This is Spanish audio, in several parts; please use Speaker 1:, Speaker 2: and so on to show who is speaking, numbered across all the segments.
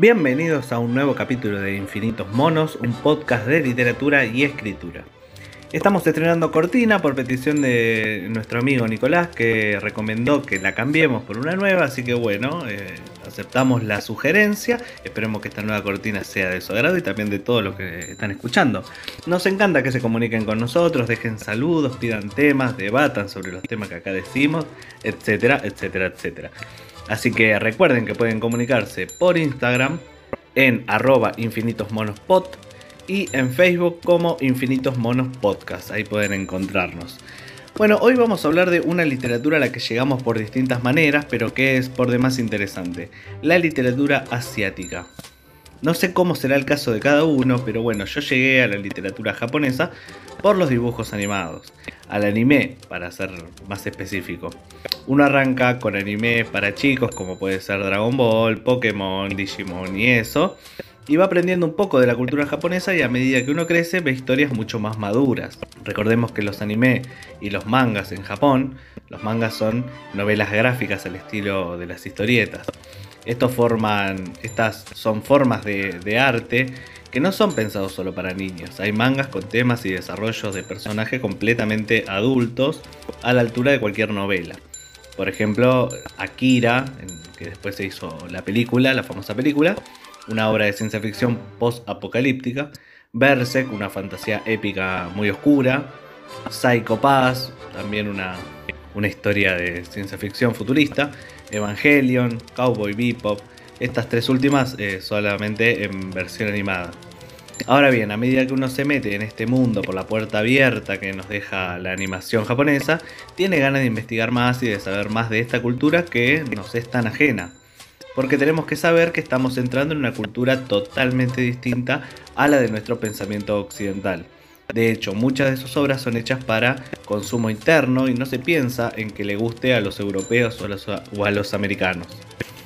Speaker 1: Bienvenidos a un nuevo capítulo de Infinitos Monos, un podcast de literatura y escritura. Estamos estrenando cortina por petición de nuestro amigo Nicolás que recomendó que la cambiemos por una nueva, así que bueno, eh, aceptamos la sugerencia, esperemos que esta nueva cortina sea de su agrado y también de todos los que están escuchando. Nos encanta que se comuniquen con nosotros, dejen saludos, pidan temas, debatan sobre los temas que acá decimos, etcétera, etcétera, etcétera. Así que recuerden que pueden comunicarse por Instagram en arroba y en Facebook como Infinitos Monos Podcast. Ahí pueden encontrarnos. Bueno, hoy vamos a hablar de una literatura a la que llegamos por distintas maneras, pero que es por demás interesante. La literatura asiática. No sé cómo será el caso de cada uno, pero bueno, yo llegué a la literatura japonesa por los dibujos animados. Al anime, para ser más específico. Uno arranca con anime para chicos, como puede ser Dragon Ball, Pokémon, Digimon y eso y va aprendiendo un poco de la cultura japonesa y a medida que uno crece ve historias mucho más maduras. Recordemos que los anime y los mangas en Japón, los mangas son novelas gráficas al estilo de las historietas. Estos forman, estas son formas de, de arte que no son pensados solo para niños. Hay mangas con temas y desarrollos de personajes completamente adultos a la altura de cualquier novela. Por ejemplo, Akira, que después se hizo la película, la famosa película, una obra de ciencia ficción post-apocalíptica, Berserk, una fantasía épica muy oscura, Psycho Pass, también una, una historia de ciencia ficción futurista, Evangelion, Cowboy Bebop, estas tres últimas eh, solamente en versión animada. Ahora bien, a medida que uno se mete en este mundo por la puerta abierta que nos deja la animación japonesa, tiene ganas de investigar más y de saber más de esta cultura que nos es tan ajena porque tenemos que saber que estamos entrando en una cultura totalmente distinta a la de nuestro pensamiento occidental. De hecho, muchas de sus obras son hechas para consumo interno y no se piensa en que le guste a los europeos o a los, americanos.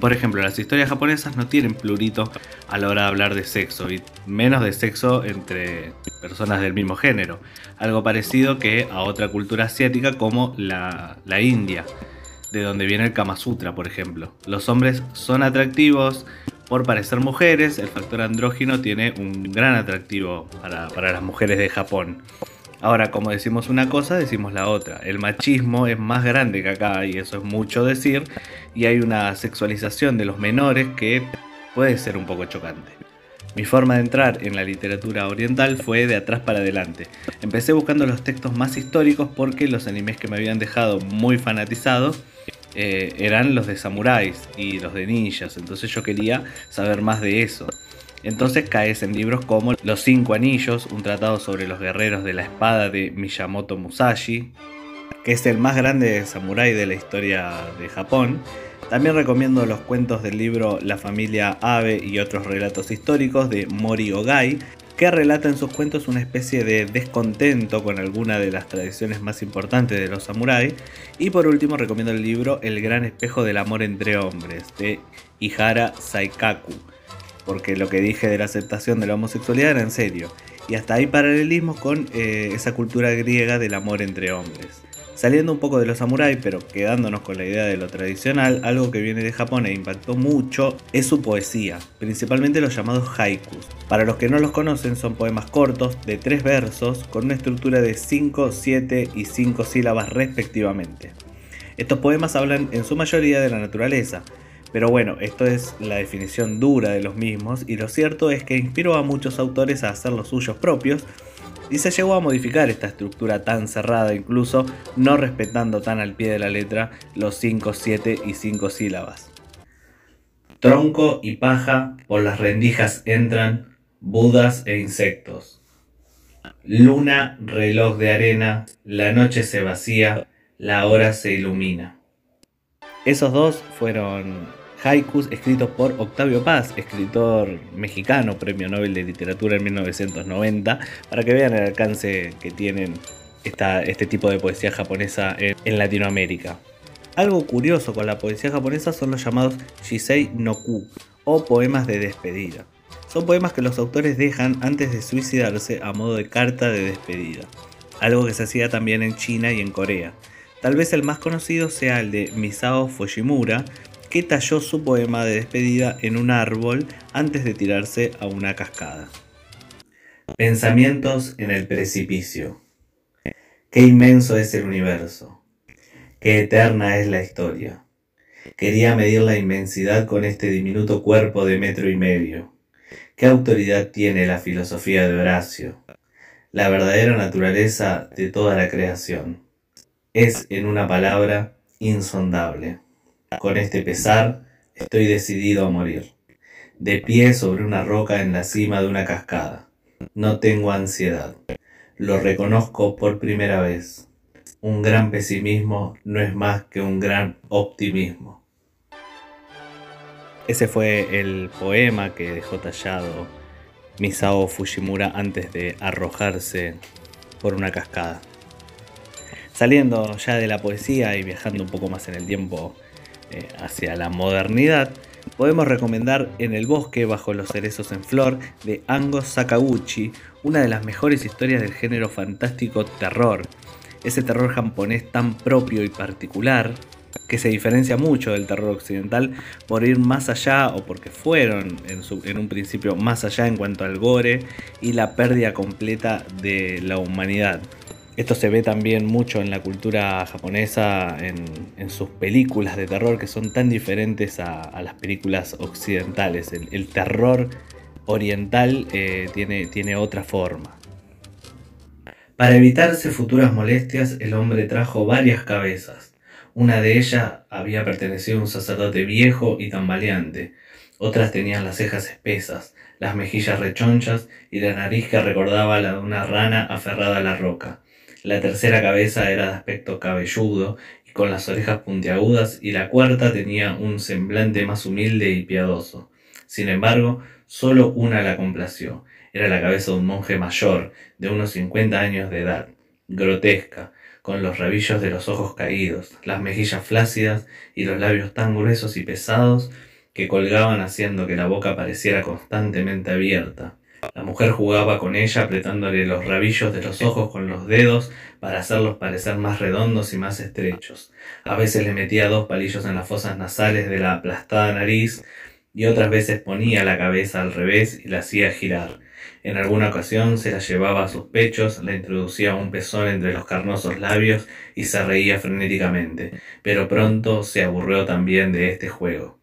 Speaker 1: Por ejemplo, las historias japonesas no tienen plurito a la hora de hablar de sexo, y menos de sexo entre personas del mismo género, algo parecido que a otra cultura asiática como la India de donde viene el Kama Sutra, por ejemplo. Los hombres son atractivos por parecer mujeres, el factor andrógino tiene un gran atractivo para, las mujeres de Japón. Ahora, como decimos una cosa, decimos la otra. El machismo es más grande que acá y eso es mucho decir. Y hay una sexualización de los menores que puede ser un poco chocante. Mi forma de entrar en la literatura oriental fue de atrás para adelante. Empecé buscando los textos más históricos porque los animes que me habían dejado muy fanatizados eh, eran los de samuráis y los de ninjas, entonces yo quería saber más de eso. Entonces caes en libros como Los Cinco Anillos, un tratado sobre los guerreros de la espada de Miyamoto Musashi, que es el más grande samurái de la historia de Japón. También recomiendo los cuentos del libro La familia Abe y otros relatos históricos de Mori Ogai, que relata en sus cuentos una especie de descontento con alguna de las tradiciones más importantes de los samuráis. Y por último recomiendo el libro El gran espejo del amor entre hombres de Ihara Saikaku, porque lo que dije de la aceptación de la homosexualidad era en serio. Y hasta hay paralelismos con eh, esa cultura griega del amor entre hombres. Saliendo un poco de los samuráis, pero quedándonos con la idea de lo tradicional, algo que viene de Japón e impactó mucho es su poesía, principalmente los llamados haikus. Para los que no los conocen, son poemas cortos de tres versos con una estructura de 5, 7 y 5 sílabas respectivamente. Estos poemas hablan en su mayoría de la naturaleza, pero bueno, esto es la definición dura de los mismos y lo cierto es que inspiró a muchos autores a hacer los suyos propios y se llegó a modificar esta estructura tan cerrada, incluso no respetando tan al pie de la letra los 5, 7 y 5 sílabas. Tronco y paja por las rendijas entran budas e insectos. Luna, reloj de arena, la noche se vacía, la hora se ilumina. Esos dos fueron haikus escritos por Octavio Paz, escritor mexicano, premio Nobel de Literatura en 1990, para que vean el alcance que tienen este tipo de poesía japonesa en, en, Latinoamérica. Algo curioso con la poesía japonesa son los llamados Shisei no Ku, o poemas de despedida. Son poemas que los autores dejan antes de suicidarse a modo de carta de despedida, algo que se hacía también en China y en Corea. Tal vez el más conocido sea el de Misao Fujimura, que talló su poema de despedida en un árbol antes de tirarse a una cascada. Pensamientos en el precipicio. Qué inmenso es el universo. Qué eterna es la historia. Quería medir la inmensidad con este diminuto cuerpo de metro y medio. ¿Qué autoridad tiene la filosofía de Horacio? La verdadera naturaleza de toda la creación. Es, en una palabra, insondable. Con este pesar, estoy decidido a morir. De pie sobre una roca en la cima de una cascada. No tengo ansiedad. Lo reconozco por primera vez. Un gran pesimismo no es más que un gran optimismo. Ese fue el poema que dejó tallado Misao Fujimura antes de arrojarse por una cascada. Saliendo ya de la poesía y viajando un poco más en el tiempo eh, hacia la modernidad, podemos recomendar En el bosque bajo los cerezos en flor de Ango Sakaguchi, una de las mejores historias del género fantástico terror. Ese terror japonés tan propio y particular que se diferencia mucho del terror occidental por ir más allá o porque fueron en, un principio más allá en cuanto al gore y la pérdida completa de la humanidad. Esto se ve también mucho en la cultura japonesa, en, sus películas de terror que son tan diferentes a, las películas occidentales. El, terror oriental eh, tiene, tiene otra forma. Para evitarse futuras molestias, el hombre trajo varias cabezas una de ellas había pertenecido a un sacerdote viejo y tambaleante. Otras tenían las cejas espesas, las mejillas rechonchas y la nariz que recordaba la de una rana aferrada a la roca. La tercera cabeza era de aspecto cabelludo y con las orejas puntiagudas y la cuarta tenía un semblante más humilde y piadoso. Sin embargo, solo una la complació. Era la cabeza de un monje mayor, de unos cincuenta años de edad, grotesca, con los rabillos de los ojos caídos, las mejillas flácidas y los labios tan gruesos y pesados que colgaban haciendo que la boca pareciera constantemente abierta. La mujer jugaba con ella apretándole los rabillos de los ojos con los dedos para hacerlos parecer más redondos y más estrechos. A veces le metía dos palillos en las fosas nasales de la aplastada nariz y otras veces ponía la cabeza al revés y la hacía girar. En alguna ocasión se la llevaba a sus pechos, la introducía un pezón entre los carnosos labios y se reía frenéticamente, pero pronto se aburrió también de este juego.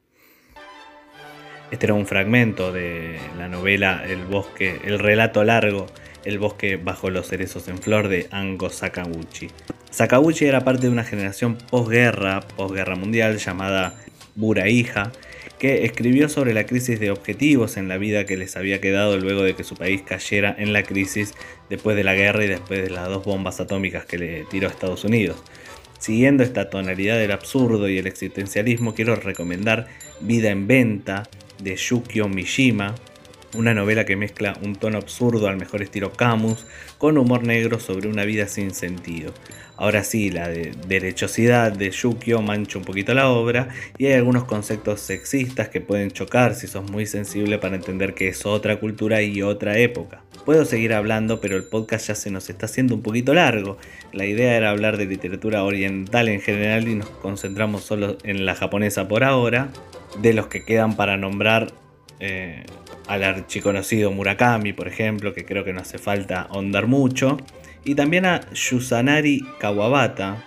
Speaker 1: Este era un fragmento de la novela El bosque, el relato largo El bosque bajo los cerezos en flor de Ango Sakaguchi. Sakaguchi era parte de una generación posguerra, posguerra mundial llamada Buraija, que escribió sobre la crisis de objetivos en la vida que les había quedado luego de que su país cayera en la crisis después de la guerra y después de las dos bombas atómicas que le tiró a Estados Unidos. Siguiendo esta tonalidad del absurdo y el existencialismo, quiero recomendar Vida en Venta de Yukio Mishima, una novela que mezcla un tono absurdo al mejor estilo Camus con humor negro sobre una vida sin sentido. Ahora sí, la de derechosidad de Yukio mancha un poquito la obra y hay algunos conceptos sexistas que pueden chocar si sos muy sensible para entender que es otra cultura y otra época. Puedo seguir hablando, pero el podcast ya se nos está haciendo un poquito largo. La idea era hablar de literatura oriental en general y nos concentramos solo en la japonesa por ahora. De los que quedan para nombrar eh, al archiconocido Murakami, por ejemplo, que creo que no hace falta ahondar mucho, y también a Yusanari Kawabata,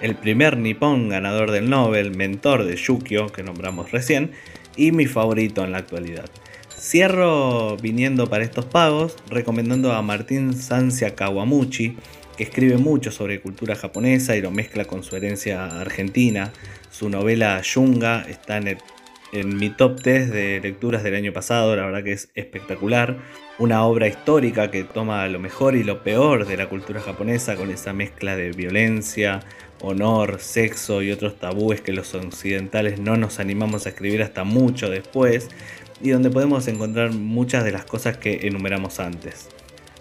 Speaker 1: el primer nipón ganador del Nobel, mentor de Yukio, que nombramos recién, y mi favorito en la actualidad. Cierro viniendo para estos pagos recomendando a Martín Sancia Kawamuchi, que escribe mucho sobre cultura japonesa y lo mezcla con su herencia argentina. Su novela Yunga está en el en mi top 10 de lecturas del año pasado, la verdad que es espectacular. Una obra histórica que toma lo mejor y lo peor de la cultura japonesa con esa mezcla de violencia, honor, sexo y otros tabúes que los occidentales no nos animamos a escribir hasta mucho después y donde podemos encontrar muchas de las cosas que enumeramos antes.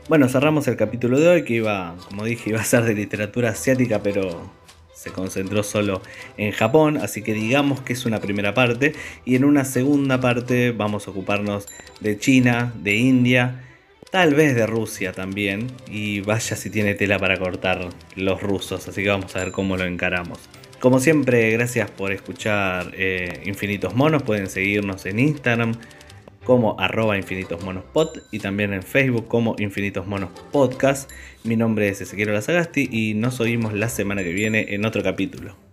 Speaker 1: Bueno, cerramos el capítulo de hoy que iba, como dije, iba a ser de literatura asiática, pero se concentró solo en Japón, así que digamos que es una primera parte y en una segunda parte vamos a ocuparnos de China, de India, tal vez de Rusia también y vaya si tiene tela para cortar los rusos, así que vamos a ver cómo lo encaramos. Como siempre, gracias por escuchar eh, Infinitos Monos. Pueden seguirnos en Instagram como arroba infinitosmonospod y también en Facebook como Infinitos Monos Podcast. Mi nombre es Ezequiel Lazagasti y nos oímos la semana que viene en otro capítulo.